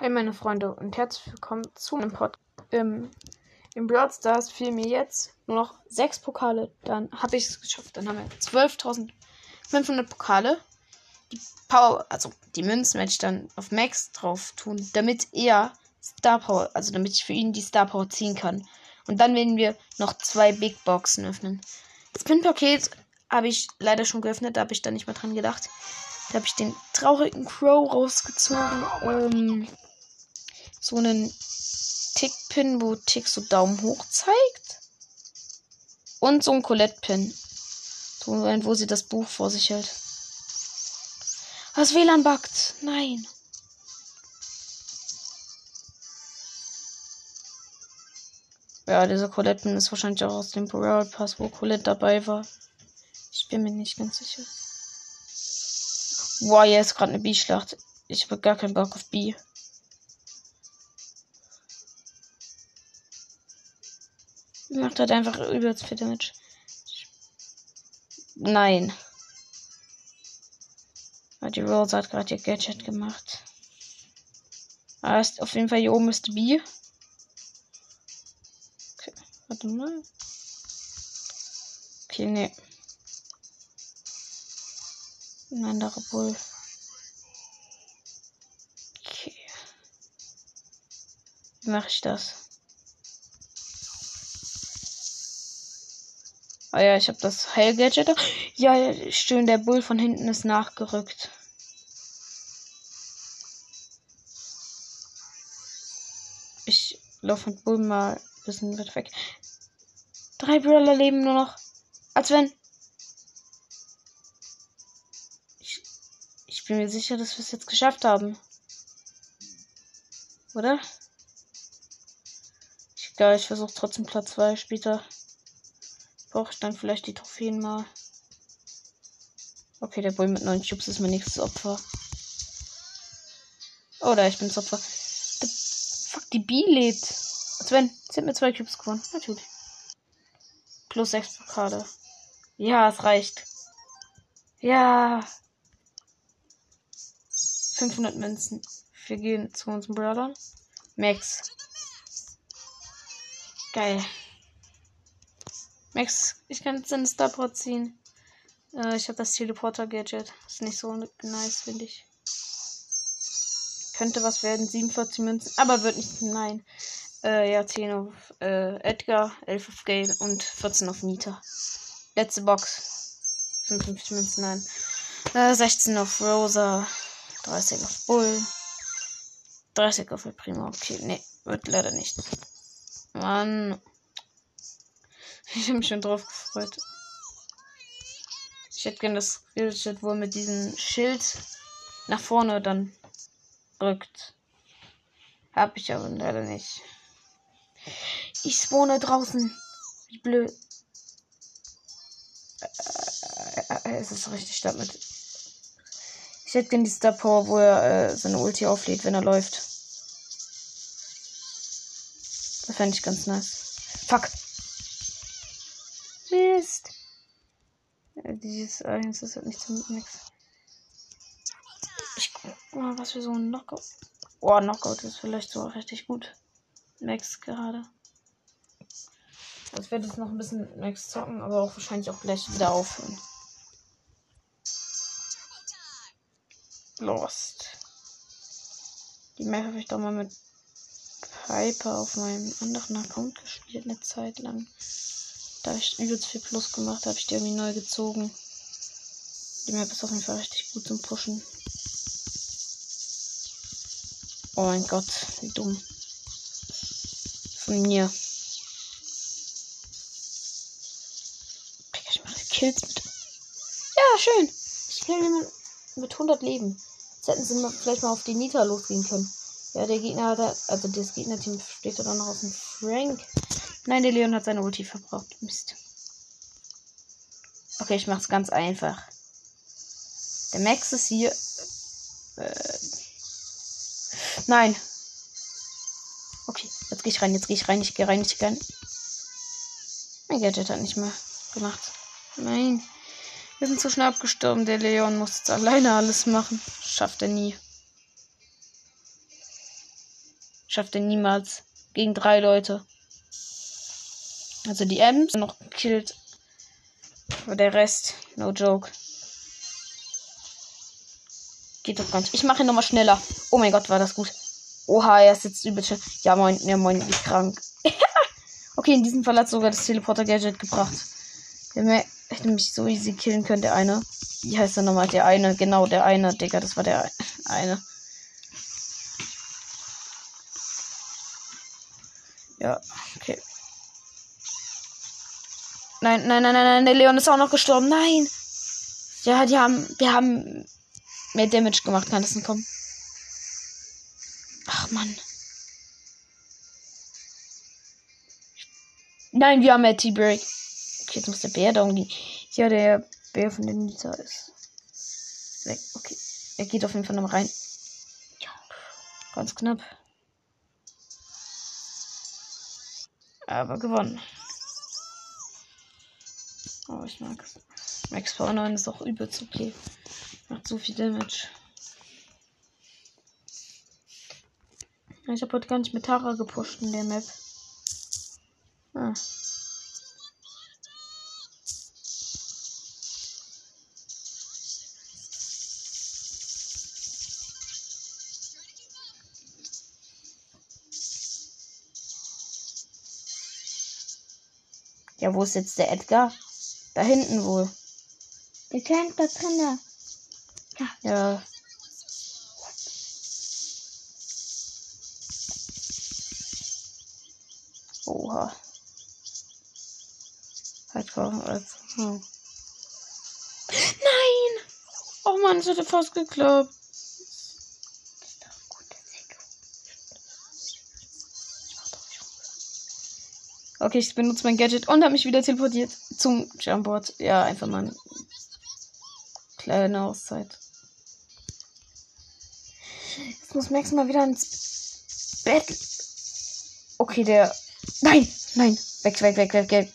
Hi meine Freunde und herzlich willkommen zu einem Pod. Ähm, Im Brawl Stars fehlen mir jetzt nur noch sechs Pokale. Dann habe ich es geschafft. Dann haben wir 12.500 Pokale. Die Power, also die Münzen werde ich dann auf Max drauf tun, damit er Star Power, also damit ich für ihn die Star Power ziehen kann. Und dann werden wir noch zwei Big Boxen öffnen. Das Pin-Paket habe ich leider schon geöffnet, da habe ich dann nicht mehr dran gedacht. Da habe ich den traurigen Crow rausgezogen. Ähm, so einen Tick-Pin, wo Tick so Daumen hoch zeigt. Und so ein Colette-Pin. So ein, wo sie das Buch vor sich hält. Das WLAN buggt. Nein. Ja, dieser Colette-Pin ist wahrscheinlich auch aus dem Brawl Pass, wo Colette dabei war. Ich bin mir nicht ganz sicher. Boah, hier ist gerade eine B-Schlacht. Ich habe gar keinen Bock auf B. Macht halt einfach übelst viel Damage. Nein. Die Rose hat gerade ihr Gadget gemacht. Ah, ist auf jeden Fall hier oben ist B. Okay, warte mal. Okay, nee. Ein anderer Bull. Okay. Wie mache ich das? Ah ja, ich habe das Heil-Gadget. Ja, schön, der Bull von hinten ist nachgerückt. Ich laufe mit Bull mal ein bisschen weit weg. Drei Brawler leben nur noch. Als wenn. Ich, ich bin mir sicher, dass wir es jetzt geschafft haben. Oder? Egal, ich versuche trotzdem Platz 2 später. Brauche ich dann vielleicht die Trophäen mal. Okay, der Bull mit 9 Cubes ist mein nächstes Opfer. Oder ich bin's Opfer. The fuck, die B lebt. Sven, sie hat mir zwei Cubes gewonnen. Natürlich. Plus 6 Pokale. Ja, es reicht. Ja. 500 Münzen. Wir gehen zu unseren Brawlern. Max. Geil. Max, ich kann jetzt einen Starport ziehen. Äh, ich habe das Teleporter-Gadget. Ist nicht so nice, finde ich. Könnte was werden. 47 Münzen. Aber wird nicht. Nein. Äh, ja, 10 auf äh, Edgar, 11 auf Gale und 14 auf Nita. Letzte Box. 55 Münzen, nein. Äh, 16 auf Rosa. 30 auf Bull. 30 auf El Primo. Okay, nee, wird leider nicht. Mann. Ich habe mich schon drauf gefreut. Ich hätte gerne das Skillshit wohl mit diesem Schild nach vorne dann rückt. Hab ich aber leider nicht. Ich spawne draußen. Wie blöd. Äh, es ist richtig damit. Ich hätte gerne die Star Power, wo er äh, seine Ulti auflädt, wenn er läuft. Das fände ich ganz nice. Fuck. Mist. Ja, dieses eins ist halt nicht zum nix. Ich guck mal, was für so ein Knockout. Oh, Knockout ist vielleicht so richtig gut. Max gerade. Also ich werde jetzt noch ein bisschen Max zocken, aber auch wahrscheinlich auch gleich wieder aufhören. Lost. Die Map habe ich doch mal mit Piper auf meinem anderen Account gespielt, eine Zeit lang. Da habe ich übelst viel Plus gemacht, habe ich die irgendwie neu gezogen. Die Map ist auf jeden Fall richtig gut zum Pushen. Oh mein Gott, wie dumm. Von mir. Ich mal Kills mit. Ja, schön. Ich kill jemanden mit 100 Leben. Jetzt hätten sie vielleicht mal auf die Nita losgehen können. Ja, der Gegner hat, also das Gegnerteam steht dann noch auf dem Frank. Nein, der Leon hat seine Ulti verbraucht. Mist. Okay, ich mach's ganz einfach. Der Max ist hier. Äh, nein. Okay, jetzt gehe ich rein, jetzt gehe ich rein, ich gehe rein, ich gehe rein. Mein Gadget hat nicht mehr gemacht. Nein. Wir sind zu schnell abgestorben. Der Leon muss jetzt alleine alles machen. Schafft er nie. Schafft er niemals. Gegen drei Leute. Also die Ems noch gekillt. Aber der Rest, no joke. Geht doch nicht. Ich mache ihn nochmal schneller. Oh mein Gott, war das gut. Oha, er ist jetzt übelst. Ja, moin, ja, moin, wie krank. okay, in diesem Fall hat sogar das Teleporter-Gadget gebracht. Der hätte mich so easy killen können, der eine. Wie heißt er nochmal? Der eine, genau, der eine, Digga, das war der eine. Ja, okay. Nein, nein, nein, nein, nein, der Leon ist auch noch gestorben. Nein! Ja, die haben, wir haben mehr Damage gemacht, kann das nicht kommen. Ach, Mann. Nein, wir haben mehr T-Break. Okay, jetzt muss der Bär da umgehen. Ja, der Bär von den Nita ist weg. Okay. Er geht auf jeden Fall noch rein. Ganz knapp. Aber gewonnen. Oh, ich mag es. Max Power 9 ist auch übelst okay. Macht so viel Damage. Ich habe heute gar nicht mit Tara gepusht in der Map. Ah. Ja, wo ist jetzt der Edgar? Da hinten wohl. Der kennt da drinnen. Ja. Ja. Oha. Halt als. Hm. Nein! Oh Mann, es hätte fast geklappt. Okay, ich benutze mein Gadget und habe mich wieder teleportiert zum Jumpboard. Ja, einfach mal eine kleine Auszeit. Jetzt muss Max mal wieder ins Bett. Okay, der. Nein, nein. Weg, weg, weg, weg, weg.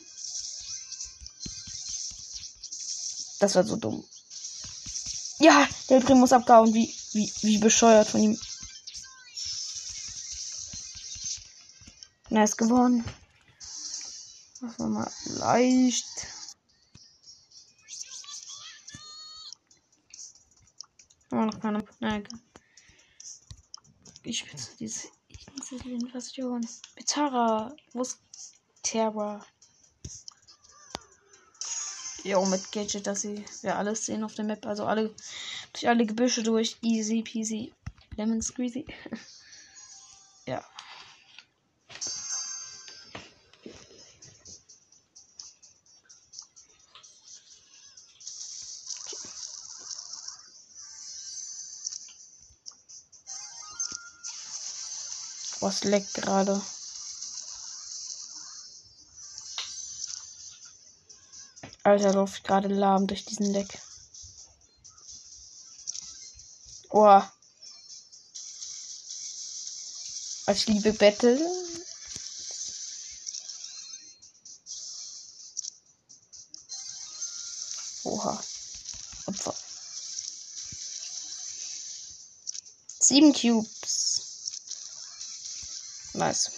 Das war so dumm. Ja, der Primus abgehauen. Wie, wie, wie bescheuert von ihm. Ist gewonnen. Machen wir mal leicht. Oh, noch keine. Nein, Ich bin diese Invasion. Betara. Wo ist Terra? Jo, mit Gadget, dass sie wir alles sehen auf der Map. Also alle durch alle Gebüsche durch. Easy peasy. Lemon squeezy. ja. Was leckt gerade? Alter, läuft gerade lahm durch diesen Leck. Oh. Ich liebe Battle. Oha. Opfer. Sieben Cubes. Nice.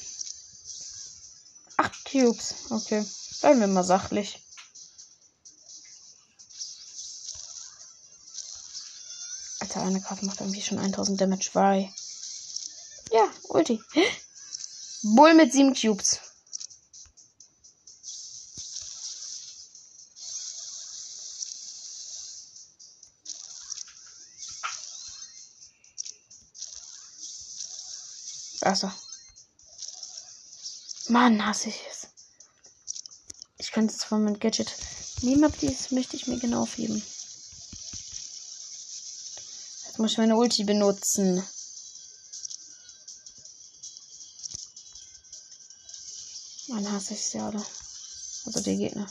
Acht Cubes. Okay. Bleiben wir mal sachlich. Alter, eine Karte macht irgendwie schon 1000 Damage. Why? Ja, Ulti. Bull mit sieben Cubes. Wasser. Mann, hasse ich es. Ich könnte es von meinem Gadget nehmen, aber dieses möchte ich mir genau aufheben. Jetzt muss ich meine Ulti benutzen. Mann, hasse ich es ja, oder? Also die Gegner.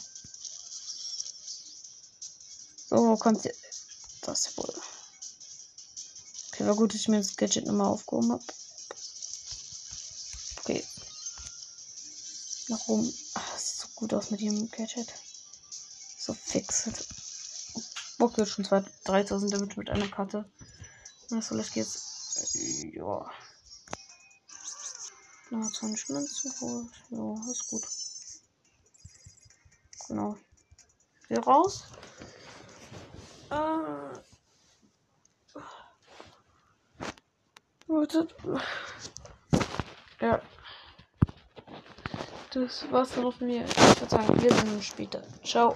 So, kommt sie? Das wohl. Okay, war gut, dass ich mir das Gadget nochmal aufgehoben habe. Okay, nach oben. Ach, das sieht so gut aus mit ihrem Gadget. So fix. Bock jetzt schon 3000 Damage mit einer Karte. Na, so, vielleicht geht's. Ja. Na, 20 Münzen. Ja, ist gut. Genau. Hier raus. Äh. Wartet. Ja. Das war's dann von mir. Ich würde sagen, wir sehen uns später. Ciao.